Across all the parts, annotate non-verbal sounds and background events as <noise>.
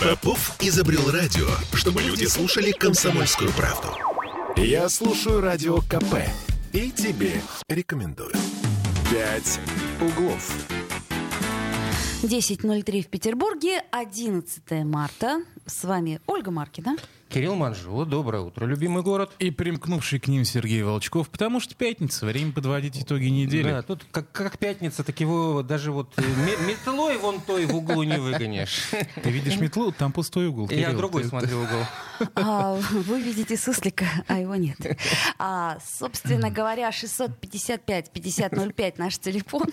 Попов изобрел радио, чтобы люди слушали комсомольскую правду. Я слушаю радио КП и тебе рекомендую. «Пять углов». 10.03 в Петербурге, 11 марта. С вами Ольга Маркина. Кирилл Манжула, доброе утро, любимый город. И примкнувший к ним Сергей Волчков, потому что пятница, время подводить итоги недели. Да, тут как, как пятница, так его даже вот э, ме- метлой вон той в углу не выгонишь. Ты видишь метлу, там пустой угол. Я Кирилл. другой Ты- смотрю угол. А, вы видите суслика, а его нет. А, собственно говоря, 655-5005 наш телефон.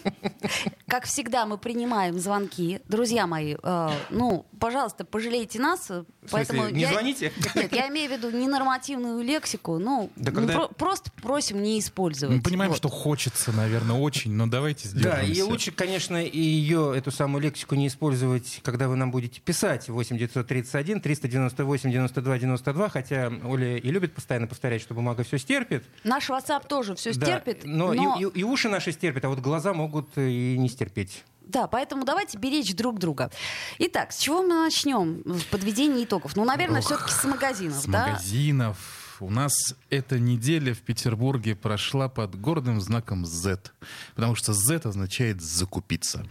Как всегда, мы принимаем звонки. Друзья мои, э, ну, пожалуйста, пожалейте нас. В Поэтому смысле, не я- звоните? <laughs> Нет, я имею в виду ненормативную лексику. Ну, Да ну, когда- про- просто просим не использовать. Мы понимаем, Вот. что хочется, наверное, очень, но давайте Да, сделаем и лучше, конечно, и ее, эту самую лексику не использовать, когда вы нам будете писать 8 931 398 92 92, хотя Оля и любит постоянно повторять, что бумага все стерпит. Наш WhatsApp тоже все Да, стерпит, но, но, И, и- и уши наши стерпят, а вот глаза могут и не стерпеть. Да, поэтому давайте беречь друг друга. Итак, с чего мы начнем в подведении итогов? Ну, наверное, все-таки с магазинов, С да? магазинов. У нас эта неделя в Петербурге прошла под гордым знаком Z, потому что Z означает «закупиться».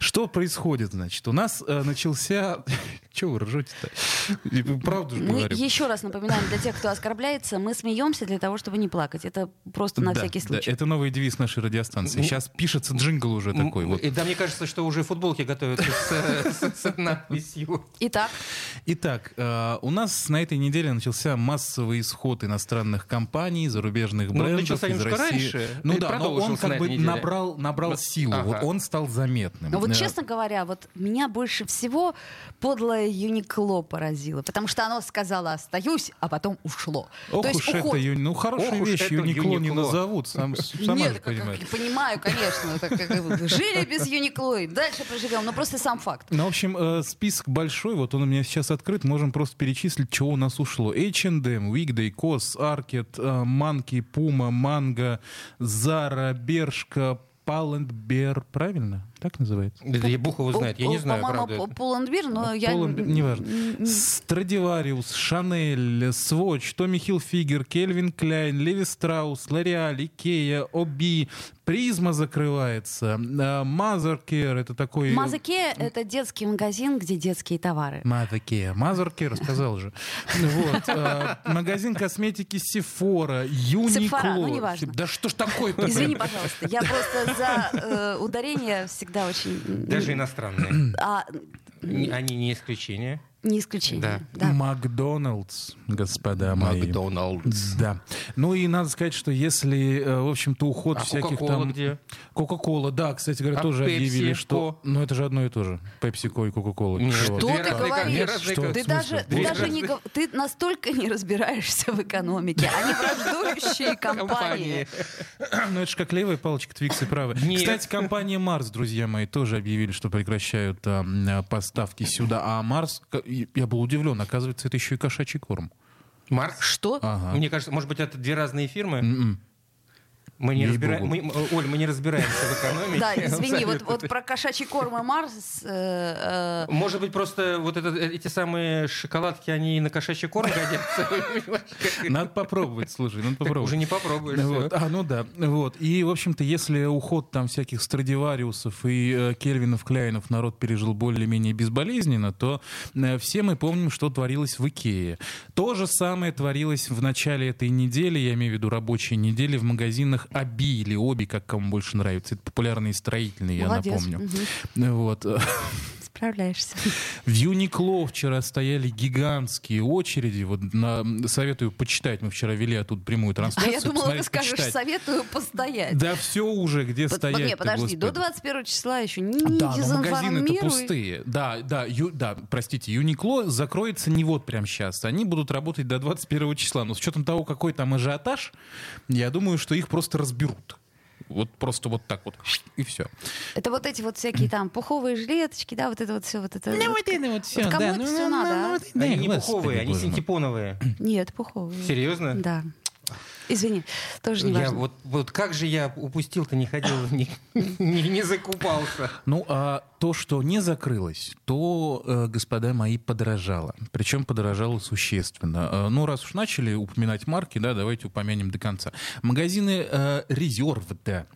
Что происходит, значит? У нас э, начался... <laughs> Чего вы ржете-то? Правду же Мы говорю. еще раз напоминаем для тех, кто оскорбляется, мы смеемся для того, чтобы не плакать. Это просто на Да, всякий да, случай. это новый девиз нашей радиостанции. Сейчас пишется джингл уже такой. М, Вот. И да, мне кажется, что уже футболки готовятся с, надписью. Итак, Итак, э, у нас на этой неделе начался массовый исход иностранных компаний, зарубежных Ну, брендов начался из немножко России. раньше Ну да, но он как бы набрал, набрал силу, вот он стал заметным. но вот Э, честно говоря, вот меня больше всего подлое Юникло поразило, потому что оно сказала «остаюсь», а потом ушло. Ох То есть уж это, уход. Ну хорошие Ох уж вещи это Юникло не Юникло. назовут, сам, <laughs> сама Нет, же понимаешь. как- понимаю, конечно. это как- Жили без Юникло, и дальше проживем. Но просто сам факт. Ну, в общем, э, список большой, вот он у меня сейчас открыт, можем просто перечислить, чего у нас ушло. H&M, Weekday, Кос, Аркет, Манки, Пума, Манго, Zara, Bershka, Pull&Bear, правильно? Так называется? Да я бог его знает, я не знаю, По-моему, Pull&Bear, но я... Полон- неважно. Stradivarius, Chanel, Swatch, Tommy Hilfiger, Calvin Klein, Levi Strauss, L'Oréal, IKEA, OBI, Prisma закрывается, Mothercare, это такой... Mothercare — это детский магазин, где детские товары. Mothercare, Mothercare, сказал же. Вот. э, Магазин косметики Sephora, Uniqlo. Sephora, ну, неважно. Да что ж такое-то? Извини, пожалуйста, я просто за э, ударение всегда очень... Даже иностранные. а, Они не исключение. Не исключение. Да. Да. Макдоналдс, господа мои. Макдоналдс. Да. Ну и надо сказать, что если, э, в общем-то, уход А всяких Кока-кола там... где? Кока-кола, да, кстати говоря, А тоже Пепси, объявили, что... Ко? Ну это же одно и то же. Пепси-ко и Кока-кола. Что ты говоришь? Что? Ты даже, ты даже не, ты настолько не разбираешься в экономике. Они враждующие <laughs> компании. <clears throat> Ну, это же как левая палочка Твикс и правая. Кстати, компания Марс, друзья мои, тоже объявили, что прекращают а, м, поставки сюда. А Марс, я был удивлен, оказывается, это еще и кошачий корм. Марс? Что? Ага. Мне кажется, может быть, это две разные фирмы. М-м. Мы не разбираем, мы, Оль, мы не разбираемся в экономике. <laughs> Да, извини, вот, вот про кошачий корм и Марс... э, э, Может быть, просто вот это, эти самые шоколадки, они на кошачий корм годятся? <laughs> Надо попробовать, слушай, надо Так попробовать. уже не попробуешь. Вот. А, ну да. Вот. И, в общем-то, если уход там всяких Страдивариусов и э, Кельвинов, Кляйнов народ пережил более-менее безболезненно, то э, все мы помним, что творилось в Икее. То же самое творилось в начале этой недели, я имею в виду рабочей недели, в магазинах Аби или Оби, как кому больше нравится. Это популярные строительные, я Молодец. напомню. Мгм. Вот. <laughs> Справляешься. В Юникло вчера стояли гигантские очереди. Вот на, советую почитать. Мы вчера вели оттуда прямую А трансляцию. я думала, ты скажешь, почитать. советую постоять. Да все уже, где Под- стоять Не, подожди, до 21 числа еще не, Да, но магазины-то пустые. Да, да, ю, да, простите, Юникло закроется не вот прямо сейчас. Они будут работать до 21 числа. Но с учетом того, какой там ажиотаж, я думаю, что их просто разберут. Вот просто вот так вот. И все. Это вот эти вот всякие там пуховые жилеточки, да, вот это вот все, вот это. Ну, вот. это вот всё, кому да, это ну, всё ну, надо, ну, а? Они не пуховые, они синтепоновые. Нет, пуховые. Серьезно? Да. Извини, тоже не Я важно. вот, вот как же я упустил-то, не ходил, не, не, не закупался. Ну, а то, что не закрылось, то, э, господа мои, подорожало. Причем подорожало существенно. Э, ну, раз уж начали упоминать марки, да, давайте упомянем до конца. Магазины э, Резерв, да,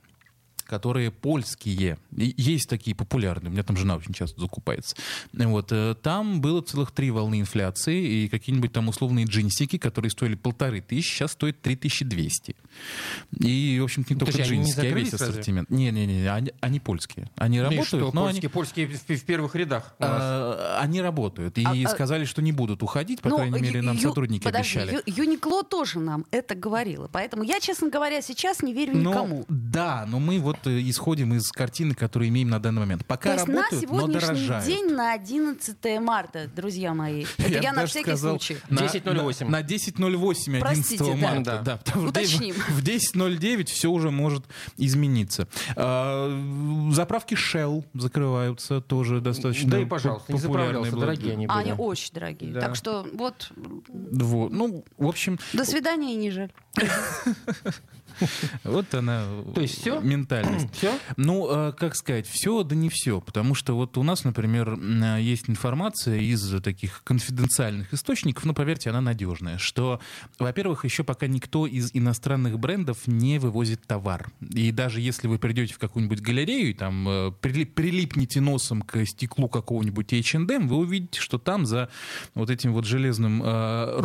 которые польские. И есть такие популярные. У меня там жена очень часто закупается. Вот. э, Там было целых три волны инфляции, и какие-нибудь там условные джинсики, которые стоили полторы тысячи, сейчас стоят 3200. И, в общем-то, не только Подожди, они не джинсики, а весь разве? ассортимент. Не-не-не, они, они польские. Они Ну и работают, что, но они... польские, польские в, в первых рядах у нас. А, Они работают и А, а- сказали, что не будут уходить, по Ну, крайней мере, нам Ю- сотрудники подожди, обещали. Ю- Юникло тоже нам это говорила. Поэтому я, честно говоря, сейчас не верю Но- никому. да, но мы вот э, исходим из картины, которую имеем на данный момент. Пока То есть на работают, но сегодняшний дорожают. день, на 11 марта, друзья мои. <laughs> Это я, бы на всякий сказал, случай. на- 10.08. На, на 10.08 11 Простите, марта. Да. Да. Уточним. <laughs> В 10.09 все уже может измениться. А, заправки Shell закрываются, тоже достаточно Да и, пожалуйста, не популярные заправлялся, были. дорогие они были. А они очень дорогие. Да. Так что вот, Вот. Ну, в общем, до свидания и не жаль. <laughs> <laughs> вот она То есть всё? ментальность. Все? Ну, э, как сказать, все, да не все. Потому что вот у нас, например, э, есть информация из таких конфиденциальных источников, но поверьте, она надежная, что, во-первых, еще пока никто из иностранных брендов не вывозит товар. И даже если вы придете в какую-нибудь галерею и там э, прили- прилипнете носом к стеклу какого-нибудь H&M, вы увидите, что там за вот этим вот железным э,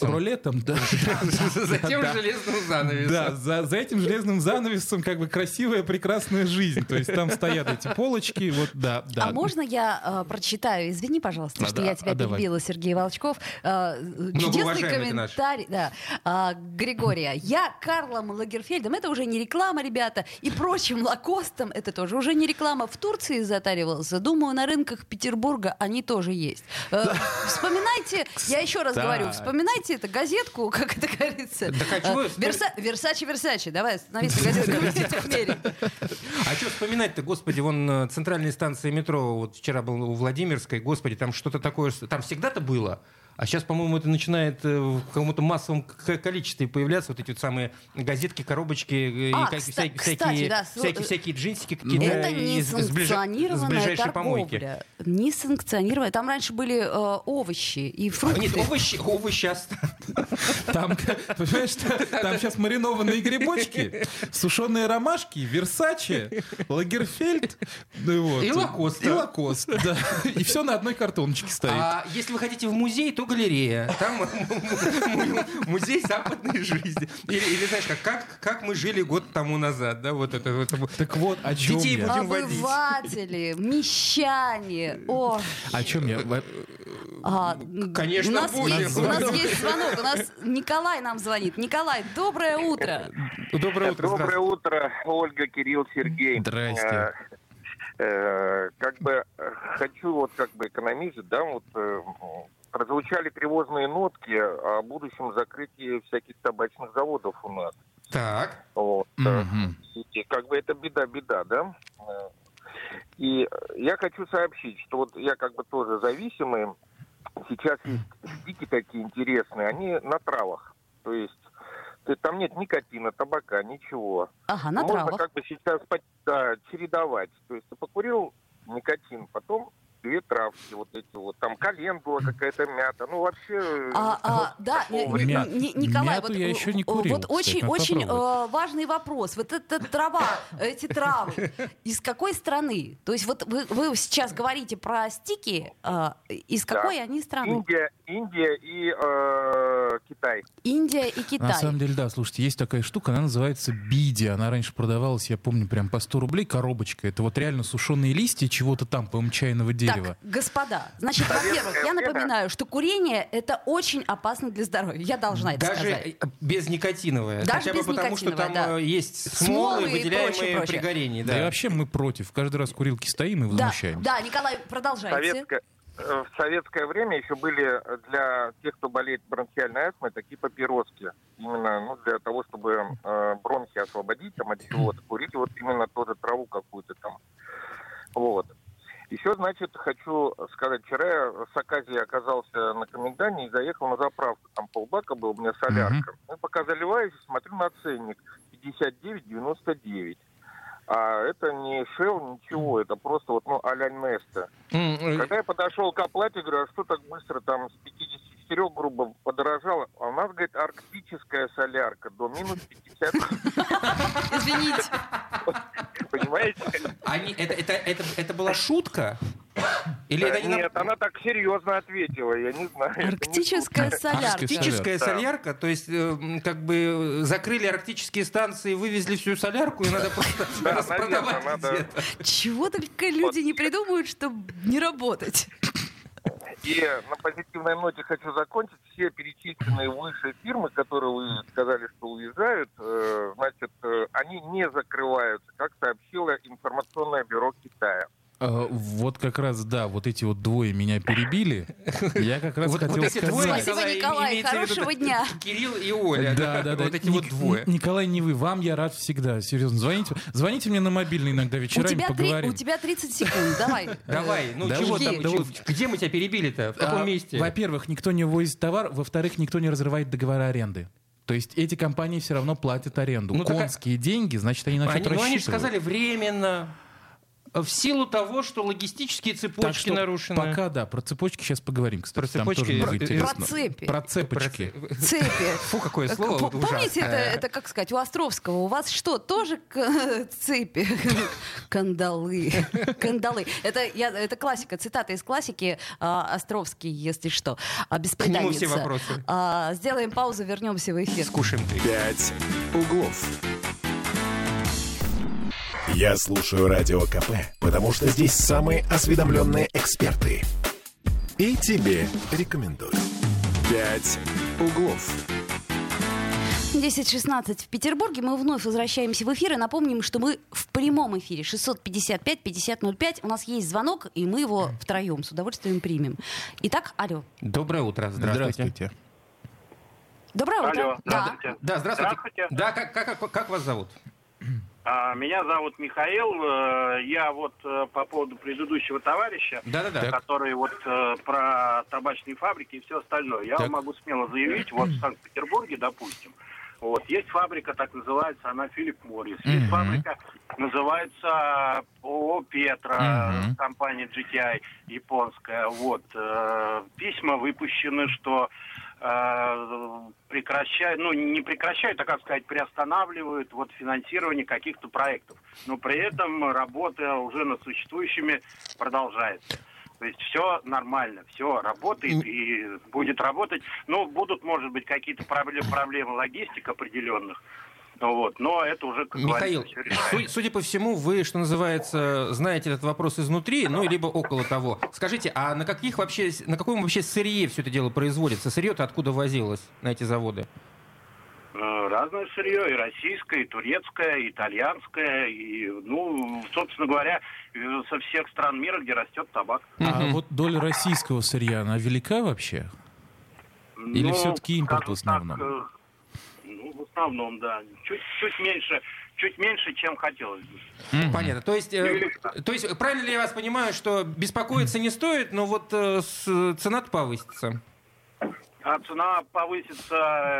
рулетом, да, <laughs> За тем железным занавесом. да, за, за этим железным занавесом как бы красивая, прекрасная жизнь. То есть там стоят эти полочки, вот, да, да. А можно я э, прочитаю? Извини, пожалуйста, А, что да, я тебя а давай. перебила, Сергей Волчков. Э, чудесный комментарий. Да. А, Григория. Я Карлом Лагерфельдом, это уже не реклама, ребята, и прочим лакостом, это тоже уже не реклама. В Турции затаривался. Думаю, на рынках Петербурга они тоже есть. Э, Вспоминайте, я еще раз Так. говорю, вспоминайте эту газетку, как это говорится. Так а чего Э, Верса- Версачи, Версачи, давай остановись на газетку «Комитет мере». А что вспоминать-то, господи, вон э, центральная станция метро, вот вчера был у Владимирской, господи, там что-то такое, там всегда-то было. А сейчас, по-моему, это начинает э, в каком-то массовом количестве появляться, вот эти вот самые газетки, коробочки, э, А, и как- кста- всякие, кстати, всякие, да, всякие, всякие джинсики какие-то Это не из, ближайшей помойки. торговля. Не санкционированная. Там раньше были э, овощи и А, фрукты. Нет, овощи, овощи оста- Там, понимаешь, там сейчас маринованные грибочки, сушеные ромашки, Версаче, Лагерфельд, ну вот. И Лакоста. И Лакост, да. И все на одной картоночке стоит. А если вы хотите в музей, то галерея. Там музей западной жизни. Или, или, знаешь, как, как, как мы жили год тому назад, да, вот это. вот. Так вот, о чем Детей я? будем водить. Обыватели, мещане. О, О чем я? А, Конечно, у нас, будем. есть, у нас есть звонок. У нас Николай нам звонит. Николай, доброе утро. Доброе утро, Доброе утро, Ольга, Кирилл, Сергей. Здрасте. Э, э, Как бы э, хочу вот как бы экономист, да, вот прозвучали тревожные нотки о будущем закрытии всяких табачных заводов у нас. Так. Вот. Мгм. И как бы это беда-беда, да? И я хочу сообщить, что вот я как бы тоже зависимый. Сейчас есть стики такие интересные, они на травах. То есть ты- там нет никотина, табака, ничего. Ага, на Можно травах. как бы сейчас да, чередовать. То есть ты покурил никотин, потом две травки, вот эти вот, там календула какая-то мята, ну вообще... А, а, вот да, такого э, Н- Николай, Мяту вот, я э, еще не э, курил, вот очень, очень э, важный вопрос. Вот эта трава, эти травы, из какой страны? То есть вот вы, вы сейчас говорите про стики, э, из Да. какой они страны? Индия, Индия и э, Китай. Индия и На Китай. самом деле, да, слушайте, есть такая штука, она называется биди. Она раньше продавалась, я помню, прям по 100 рублей коробочка. Это вот реально сушеные листья чего-то там, по-моему, чайного дерева. Так, господа, значит, во-первых, я напоминаю, что курение это очень опасно для здоровья. Я должна это Даже сказать. э, безникотиновое. Даже Хотя бы потому, что там да. э, есть Смолы смолы, и выделяемые прочее, прочее. при горении. Да. и Да. вообще мы против. Каждый раз курилки стоим и Да, возмущаемся. да, Николай, продолжайте. Советское, э, в советское время еще были для тех, кто болеет бронхиальной астмой, такие папироски. Именно ну, для того, чтобы э, бронхи освободить там, от чего-то, курить вот именно тоже траву какую-то там. Вот. Еще, значит, хочу сказать, вчера я с Аказии оказался на Комендане и заехал на заправку. Там полбака был, у меня солярка. Ну, пока заливаюсь, смотрю на ценник. 59,99. А это не Shell, ничего, это просто вот, ну, а-ля Неста. М, э, Когда я подошел к оплате, говорю, а что так быстро там с 54 грубо подорожало? А у нас, говорит, арктическая солярка до минус 50. Извините. Понимаете? Они, это, это, это, это была шутка? Или это Да они нам- Нет, она так серьезно ответила, я не знаю. это не Арктическая солярка. Арктическая Да. солярка, то есть э, как бы э, закрыли арктические станции, вывезли всю солярку, и надо <laughs> просто Да, распродавать наверное, надо. Чего только люди не придумают, чтобы не работать. И на позитивной ноте хочу закончить. Все перечисленные выше фирмы, которые вы сказали, что уезжают, э, значит, э, они не закрываются, как сообщило информационное бюро Китая. Э, Вот как раз, да, вот эти вот двое меня перебили. Я как раз Вот, хотел вот эти двое, сказать. Спасибо, Николай, хорошего дня. Кирилл и Оля. Да, да, да. Вот эти Ник- вот двое. Николай, не вы, вам я рад всегда, серьезно. Звоните, звоните мне на мобильный иногда У вечерами, тебя, три- поговорим. у тебя 30 секунд, давай. <laughs> Давай, ну Да чего вот, там, да чего- вот. где мы тебя перебили-то? В каком А, месте? Во-первых, никто не ввозит товар, во-вторых, никто не разрывает договора аренды. То есть эти компании все равно платят аренду. Ну, так а- Конские деньги, значит, они на Они, что-то ну, они же сказали временно. В силу того, что логистические Так цепочки что нарушены. Пока, да, про цепочки сейчас поговорим, кстати. Про там цепочки, тоже много э, э. Про цепи. Про цепочки. Цепи. <laughs> Фу, какое слово П- Помните, это, ужасное. <laughs> это, как сказать, у Островского, у вас что, тоже к- <laughs> цепи? Кандалы. Кандалы. Это, я, это классика, цитата из классики а, Островский, если что. А, беспреданница. все вопросы. А, сделаем паузу, вернемся в эфир. Скушаем. «Пять углов». Я слушаю Радио КП, потому что здесь самые осведомленные эксперты. И тебе рекомендую. «Пять углов». 10.16 в Петербурге. Мы вновь возвращаемся в эфир и напомним, что мы в прямом эфире 655-5005. У нас есть звонок, и мы его втроем с удовольствием примем. Итак, алло. Доброе утро, здравствуйте. Здравствуйте. Доброе утро. Алло, Да. здравствуйте. Да, здравствуйте. Здравствуйте. Да, как, как, как, как вас зовут? А, Меня зовут Михаил. Э, Я вот э, по поводу предыдущего товарища, Да-да-да. который вот э, про табачные фабрики и все остальное. Я Так. вам могу смело заявить, вот в Санкт-Петербурге, допустим, вот есть фабрика, так называется, она Филипп Моррис. Есть Мгм. фабрика, называется ООО Петра, Мгм. компания GTI японская. Вот письма выпущены, что прекращают, ну не прекращают, а как сказать, приостанавливают вот финансирование каких-то проектов. Но при этом работа уже над существующими продолжается. То есть все нормально, все работает и будет работать. Ну, будут, может быть, какие-то проблемы, проблемы логистик определенных. Ну Вот, но это уже, как Михаил, говорится, судя по всему, вы, что называется, знаете этот вопрос изнутри, ну, либо около того. Скажите, а на каких вообще, на каком вообще сырье все это дело производится? Сырье-то откуда возилось на эти заводы? Э, Разное сырье, и российское, и турецкое, и итальянское, и, ну, собственно говоря, э, со всех стран мира, где растет табак. А вот доля российского сырья, она велика вообще? Или Ну, всё-таки импорт в основном? так, э, основном, да. Чуть, чуть меньше, чуть меньше, чем хотелось бы. Понятно. То есть, э, то есть, правильно ли я вас понимаю, что беспокоиться не стоит, но вот э, с- цена-то повысится? А цена повысится,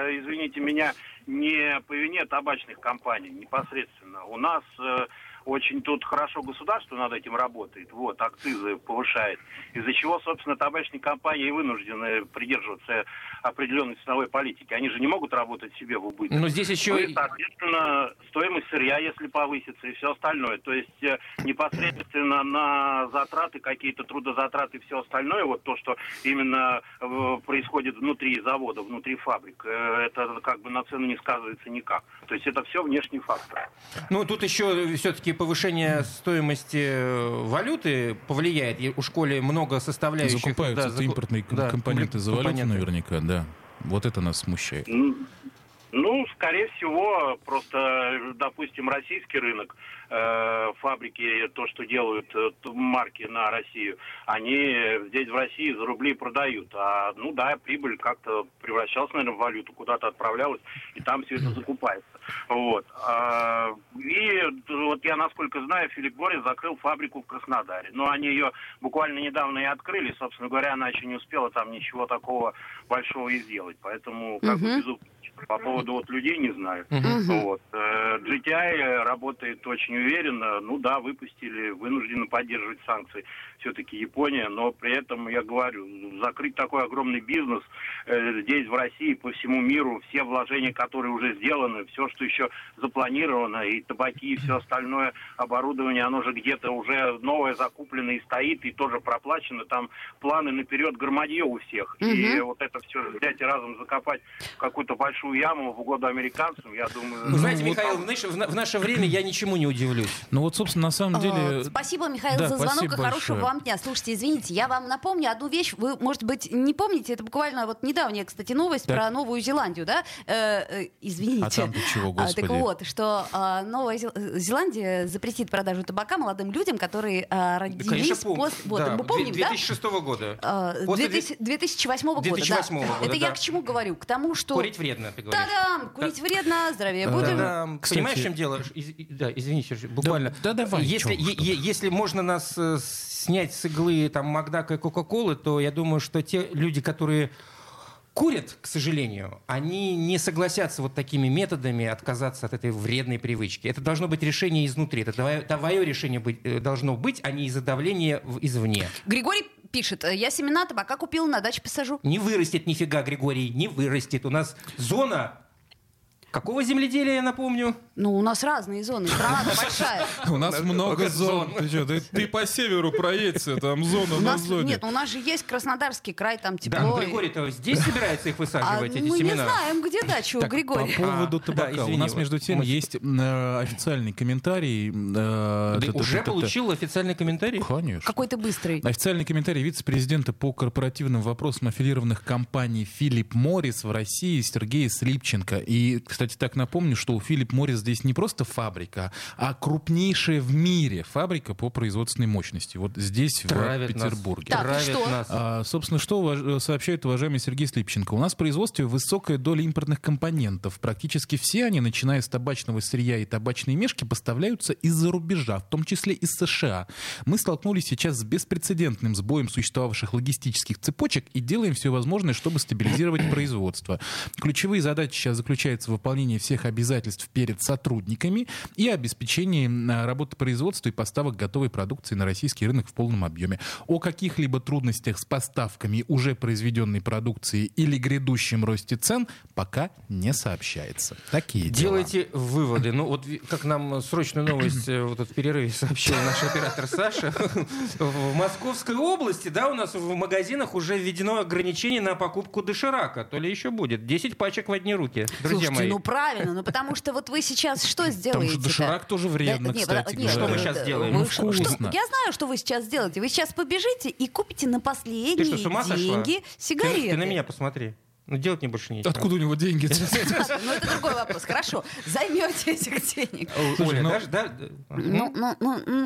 э, извините меня, не по вине табачных компаний непосредственно. У нас э, очень тут хорошо государство над этим работает, вот, акцизы повышает, из-за чего, собственно, табачные компании вынуждены придерживаться определенной ценовой политики. Они же не могут работать себе в убыток. Но здесь еще... Ну и, соответственно, стоимость сырья, если повысится, и все остальное. То есть э, непосредственно на затраты, какие-то трудозатраты и все остальное, вот то, что именно э, происходит внутри завода, внутри фабрик, э, это как бы на цену не сказывается никак. То есть это все внешний фактор. Ну, тут еще все-таки повышение стоимости валюты повлияет. И У школе много составляющих. Закупаются да, заку- импортные да, компоненты за валюту наверняка, да. Вот это нас смущает. Ну, скорее всего, просто, допустим, российский рынок, э, фабрики, то, что делают э, марки на Россию, они здесь в России за рубли продают. А, ну да, прибыль как-то превращалась, наверное, в валюту, куда-то отправлялась, и там все это закупается. Вот. А, и вот я, насколько знаю, Филипп Борис закрыл фабрику в Краснодаре. Но они ее буквально недавно и открыли. Собственно говоря, она еще не успела там ничего такого большого и сделать. Поэтому как бы безумно по поводу вот людей не знаю. Вот. Э, GTI работает очень уверенно. Ну да, выпустили, вынуждены поддерживать санкции. Все-таки Япония, но при этом, я говорю, закрыть такой огромный бизнес э, здесь, в России, по всему миру, все вложения, которые уже сделаны, все, что еще запланировано, и табаки, и все остальное оборудование, оно же где-то уже новое закуплено и стоит, и тоже проплачено. Там планы наперед громадье у всех. И вот это все взять и разом закопать в какую-то большую яму в угоду американцам, я думаю... Вы знаете, ну, Михаил, там- в наше, в на- в наше время я ничему не удивлюсь. Ну вот, собственно, на самом деле... А, Спасибо, Михаил, да, за звонок и хорошего вам дня. Слушайте, извините, я вам напомню одну вещь. Вы, может быть, не помните, это буквально вот недавняя, кстати, новость Так. про Новую Зеландию, да? Э, э, извините. А там-то чего, А, господи? так вот, что а, Новая Зел- Зеландия запретит продажу табака молодым людям, которые а, родились Конечно, помню. после... Вот, Да, мы помним, да? 2006 года. А, После 2000 2008 года, 2008 да. года, Это я да. к чему говорю? К тому, что... Курить вредно, ты говоришь. Та-дам! Курить вредно, здравия Да. будем. Да, Кстати- понимаешь, в чем дело? Из- да, извини, буквально. да давай, Если, е- е- если можно нас э, снять с иглы там Макдака и Кока-Колы, то я думаю, что те люди, которые курят, к сожалению, они не согласятся вот такими методами отказаться от этой вредной привычки. Это должно быть решение изнутри. Это твое, твое решение быть, э, должно быть, а не из-за давления извне. Григорий пишет, «Э, я семена табака купил, на даче посажу. Не вырастет нифига, Григорий, не вырастет. У нас зона... Какого земледелия, я напомню? Ну, у нас разные зоны, страна-то большая. У нас много зон. Ты, по северу проедься, там зона на зоне. нет, у нас же есть Краснодарский край, там Да, ну, тепло. и- Григорий-то здесь собирается их А высаживать, эти мы не семена. знаем, где дача у Григория. По поводу А, табака. У нас, между тем, есть э, официальный комментарий. э, Ты уже получил официальный комментарий? Конечно. Какой-то быстрый. Официальный комментарий вице-президента по корпоративным вопросам аффилированных компаний Филипп Моррис в России Сергея Слипченко. И, кстати, так напомню, что у Филипп Моррис здесь не просто фабрика, а крупнейшая в мире фабрика по производственной мощности. Вот здесь, Травят в Петербурге. Так, и Травят что? нас. А, собственно, что уваж- сообщает уважаемый Сергей Слипченко? У нас в производстве высокая доля импортных компонентов. Практически все они, начиная с табачного сырья и табачной мешки, поставляются из-за рубежа, в том числе из США. Мы столкнулись сейчас с беспрецедентным сбоем существовавших логистических цепочек и делаем все возможное, чтобы стабилизировать <coughs> производство. Ключевые задачи сейчас заключаются в выполнении всех обязательств перед сотрудниками и обеспечении а, работы производства и поставок готовой продукции на российский рынок в полном объеме. О каких-либо трудностях с поставками уже произведенной продукции или грядущем росте цен пока не сообщается. Такие дела. Делайте выводы. Ну вот как нам срочную новость э, вот в перерыве сообщил наш оператор Саша, в Московской области, да, у нас в магазинах уже введено ограничение на покупку доширака. То ли еще будет. 10 пачек в одни руки, друзья Слушайте, мои. ну правильно, ну потому что вот вы сейчас что сделаете? же доширак тоже вредно, не, кстати подо- нет, Что мы сейчас делаем? Ну, что- вкусно. что- я знаю, что вы сейчас сделаете. Вы сейчас побежите и купите на последние что, деньги Ты, сигареты. ты на меня посмотри. Ну делать мне больше нечего. Откуда у него деньги? <laughs> Ну, это другой вопрос. Хорошо, займете этих денег. Оля, ну- даже, да, да,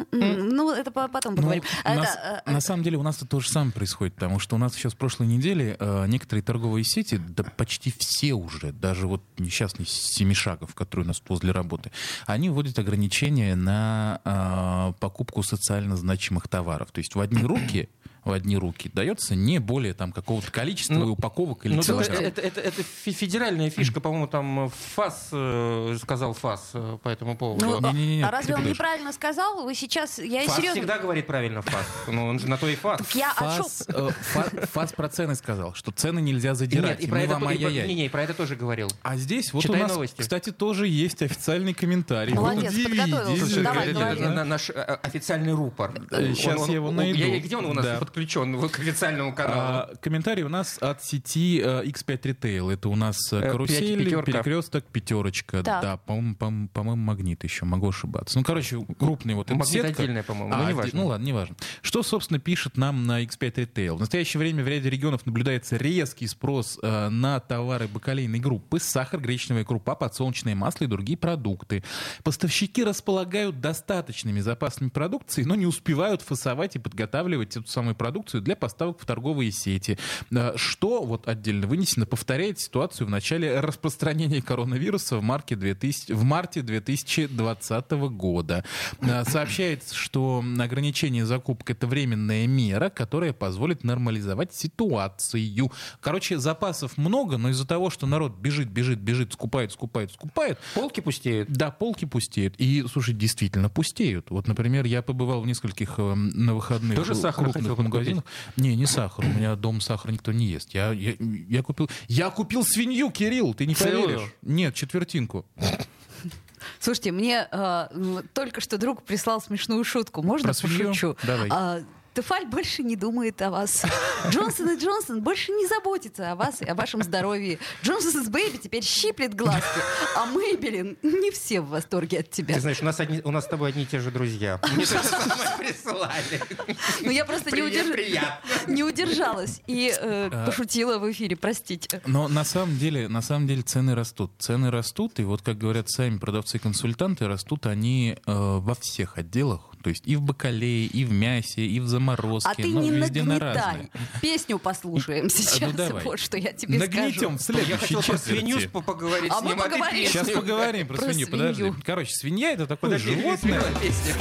Ну, это по- потом Ну, поговорим. на, Это, э, на самом деле у нас то же самое происходит, потому что у нас сейчас в прошлой неделе э, некоторые торговые сети, да почти все уже, даже вот несчастный Семишагов, который у нас возле работы, они вводят ограничения на э, покупку социально значимых товаров. То есть в одни руки в одни руки дается не более там какого-то количества Ну, упаковок или Ну, это, это, это фе- федеральная фишка, <clears throat> по-моему, там ФАС э, сказал ФАС э, по этому поводу. ну, Не-не-не, а разве он подожди. неправильно сказал? Вы сейчас, я ФАС серьезно... всегда говорит правильно ФАС. Ну, он же на то и ФАС. Так я? ФАС, э, Фа- ФАС про цены сказал, что цены нельзя задирать. Нет, и про, это, вам и про- не, не, и про это тоже говорил. А здесь вот Читай у нас, новости. кстати, тоже есть официальный комментарий. Молодец, Вот подготовился. Давай, Это наш э, официальный рупор. Э, щас я его найду. я- где он у нас Да. Подключен <laughs> к официальному каналу? А, комментарий у нас от сети э, X5 Retail. Это у нас э, Э, карусель, пятерка. перекресток, пятерочка. Да, по-моему, по- по-моему, магнит еще, могу ошибаться. Ну, короче, крупный вот Магнит сетка. отдельная, по-моему, А. Ну ладно, неважно. Что, собственно, пишет нам на X5 Retail? В настоящее время в ряде регионов наблюдается резкий спрос э, на товары бакалейной группы, сахар, гречневая крупа, подсолнечное масло и другие продукты. Поставщики располагают достаточными запасами продукции, но не успевают фасовать и подготавливать эту самую продукцию для поставок в торговые сети. Э, Что, вот отдельно вынесено, повторяет ситуацию в начале распространения коронавируса в, марте 2000, в марте 2020 года. Э, Сообщается, что ограничение закупок — это временная мера, которая позволит нормализовать ситуацию. Короче, запасов много, но из-за того, что народ бежит, бежит, бежит, скупает, скупает, скупает, Полки пустеют. да, полки пустеют. И, слушай, действительно пустеют. Вот, например, я побывал в нескольких э, на выходных Тоже сахар крупных хотел? Магазинах. Не, не сахар. У меня дом сахара никто не ест. Я, я, я купил... Я купил свинью, Кирилл, ты не Целую? поверишь. Нет, четвертинку. Слушайте, мне э, только что друг прислал смешную шутку. Можно Про свинью? пошучу? Давай. А, Тефаль больше не думает о вас. Джонсон и Джонсон больше не заботится о вас и о вашем здоровье. Джонсон с Бэйби теперь щиплет глазки, а Мэйбелин не все в восторге от тебя. Ты знаешь, у нас, одни- у нас с тобой одни и те же друзья. Мне то же самое присылали. Ну я просто не, удерж- приятно. не удержалась и э, А. пошутила в эфире, простите. Но на самом деле, на самом деле цены растут. Цены растут, и вот, как говорят сами продавцы-консультанты, растут они э, во всех отделах. То есть и в бакалее, и в мясе, и в заморозке. А ты ну, не везде на нагнетай. Песню послушаем <laughs> сейчас. ну, давай. Вот что я тебе Нагнетем в скажу. Я следующей хотел про свинью поговорить А с мы ним, а поговорим. Сейчас поговорим про, Про свинью, свинью. подожди. Короче, свинья это такое Подожди, животное. свиная песня.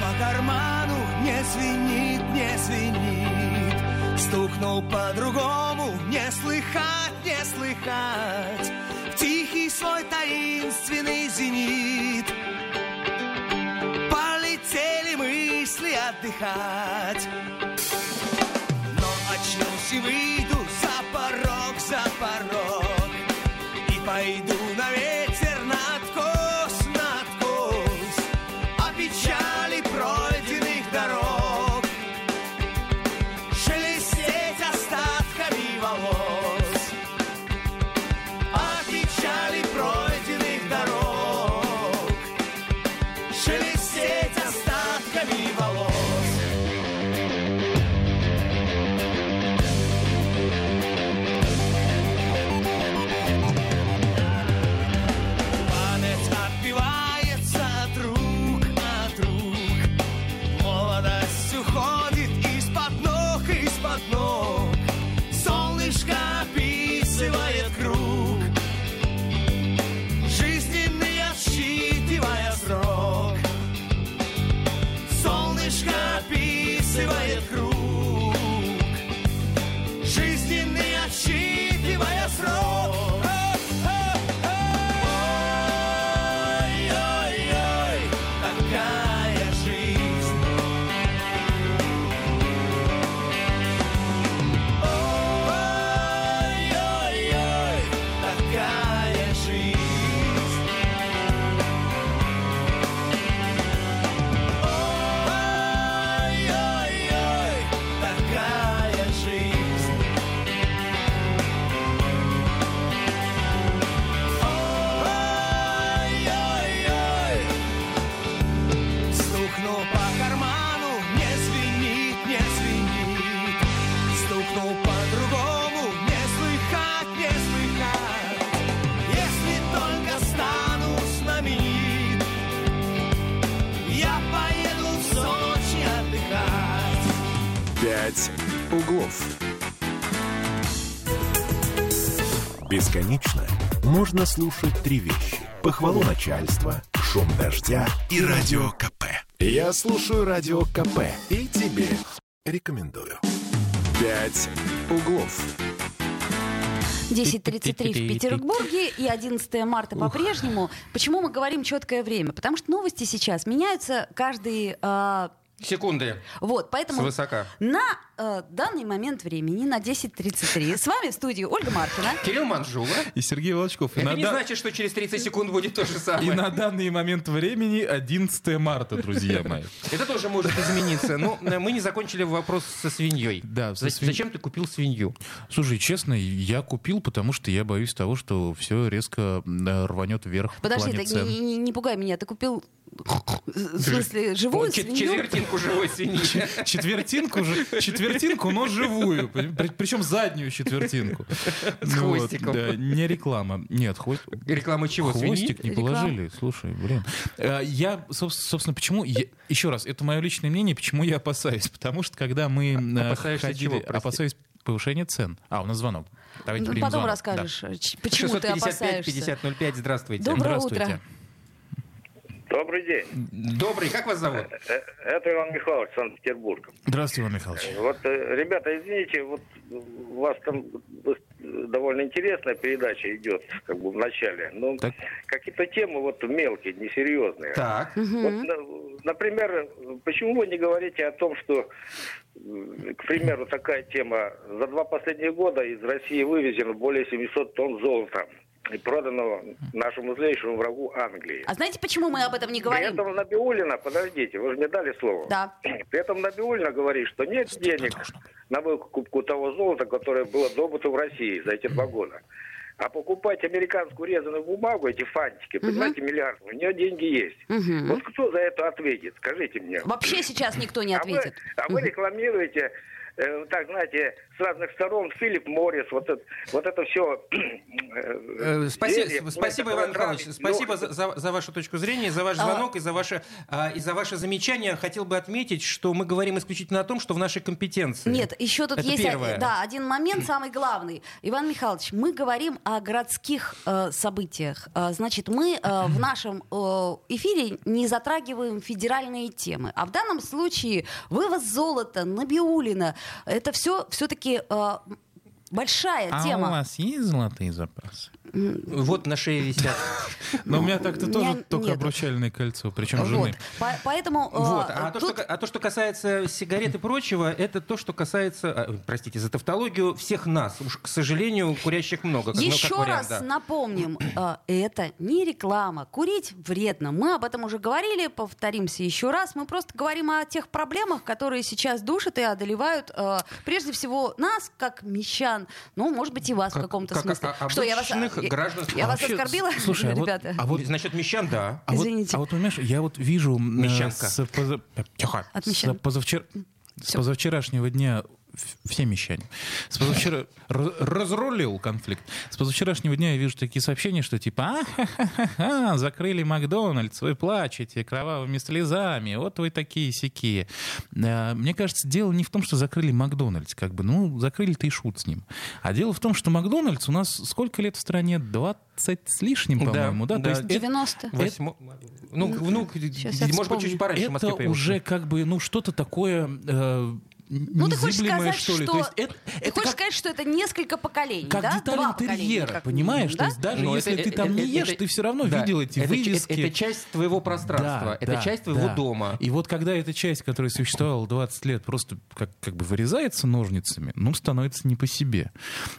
по карману, не свинит, не свинит. Стукнул по-другому, не слыхать, не слыхать. В тихий свой таинственный зенит отдыхать. Но очнусь и выйду за порог, за порог И пойду углов». Бесконечно можно слушать три вещи. Похвалу начальства, шум дождя и радио КП. Я слушаю радио КП и тебе рекомендую. «Пять углов». 10.33 в Петербурге и 11 марта по-прежнему. Почему мы говорим четкое время? Потому что новости сейчас меняются каждый... э, Секунды. вот, поэтому Свысока. на э, данный момент времени, на 10.33, с вами в студии Ольга Маркина. Кирилл Манжула. И Сергей Волчков. И Это на, не да- значит, что через 30 секунд будет то же и самое. на данный момент времени 11 марта, друзья мои. Это тоже может измениться. Но э, мы не закончили вопрос со свиньей. Да, со За- свин- Зачем ты купил свинью? Слушай, честно, я купил, потому что я боюсь того, что все резко э, рванет вверх Подожди, не, не- не пугай меня, ты купил, в смысле, живую свинью? Четвертинку живой свиньи. Четвертинку, же- четвертинку четвертинку, но живую. При- Причем заднюю четвертинку. С Ну хвостиком. да, Не реклама. Нет, хвост... Реклама чего? Хвостик не положили. Слушай, блин. Э, Я, соб- собственно, почему... Еще раз, это мое личное мнение, почему я опасаюсь. Потому что, когда мы э, Опасаешься чего? Опасаюсь повышения цен. А, у нас звонок. Давайте Ну, Потом звонок. расскажешь, ч- почему ты 655 опасаешься. 5005, здравствуйте. Да. Доброе Здравствуйте. утро. Добрый день. Добрый, как вас зовут? Э, Это Иван Михайлович, Санкт-Петербург. Здравствуйте, Иван Михайлович. Вот, э, ребята, извините, вот у вас там э, довольно интересная передача идет, как бы в начале. Но Так. какие-то темы вот мелкие, несерьезные. Так. Вот, на- например, почему вы не говорите о том, что, э, к примеру, такая тема, за два последних года из России вывезено более 700 тонн золота и продано нашему злейшему врагу Англии. А знаете, почему мы об этом не При говорим? этом Набиулина, подождите, вы же мне дали слово. Да. При этом Набиулина говорит, что нет денег на выкупку того золота, которое было добыто в России за эти два года. А покупать американскую резаную бумагу, эти фантики, понимаете, миллиард, у нее деньги есть. Мгм. Вот кто за это ответит? Скажите мне. Вообще сейчас никто не А вы, ответит. а вы рекламируете, э, так, знаете, с разных сторон Филипп Моррис, вот это, вот это все. <clears throat> Э, Спасибо, спасибо Иван Михайлович. Спасибо за, за- за вашу точку зрения, за ваш А. звонок и за ваше, а, и за ваше замечание. Хотел бы отметить, что мы говорим исключительно о том, что в нашей компетенции. Нет, еще тут Это есть первое. да, один момент, <clears throat> самый главный. Иван Михайлович, мы говорим о городских э, событиях. Э, значит, мы э, в <clears throat> нашем э, эфире не затрагиваем федеральные темы. А в данном случае вывоз золота, Набиулина, это все все-таки большая А у тема. вас есть золотые запасы? Вот на шее висят. <laughs> Но у меня так-то тоже только обручальное кольцо, причем жены. По- Поэтому э, Вот. А, то, тут- что, а то, что касается сигарет и прочего, это то, что касается, а, простите за тавтологию, всех нас. Уж, к сожалению, курящих много. ну, Еще раз напомним, э, это не реклама. Курить вредно. Мы об этом уже говорили, повторимся еще раз. Мы просто говорим о тех проблемах, которые сейчас душат и одолевают э, прежде всего нас, как мещан, ну, может быть, и вас в Как- каком-то как смысле. Что, я вас, обычных я- граждан я А вас Вообще, оскорбила, слушай, а вот- ребята? а вот Значит, мещан, да. А вот, Извините. а вот, понимаешь, я вот вижу э, Мещанка. с, поза- Тихо. От С мещан. позавчер- с позавчерашнего дня все мещане. С позавчера разрулил конфликт. С позавчерашнего дня я вижу такие сообщения, что типа а закрыли Макдональдс, вы плачете кровавыми слезами, вот вы такие сякие. Мне кажется, дело не в том, что закрыли Макдональдс, как бы, ну, закрыли-то и шут с ним. А дело в том, что Макдональдс у нас сколько лет в стране? 20 с лишним, Да, по-моему, да? да. То есть это- 90 Восьмо- Ну, ну, Щас я может быть, чуть пораньше это уже как бы, ну, что-то такое э, Ну, ты хочешь сказать, что ли. что... То есть это, Ты это хочешь как, сказать, что это несколько поколений, как да? деталь Два интерьера, как понимаешь? минимум, То есть даже Но если это- ты там это- не ешь, это- ты все равно да, видел эти это, вывески. Это, это часть твоего пространства, это да, часть твоего да. дома. И вот когда эта часть, которая существовала 20 лет, просто как, как бы вырезается ножницами, ну, становится не по себе.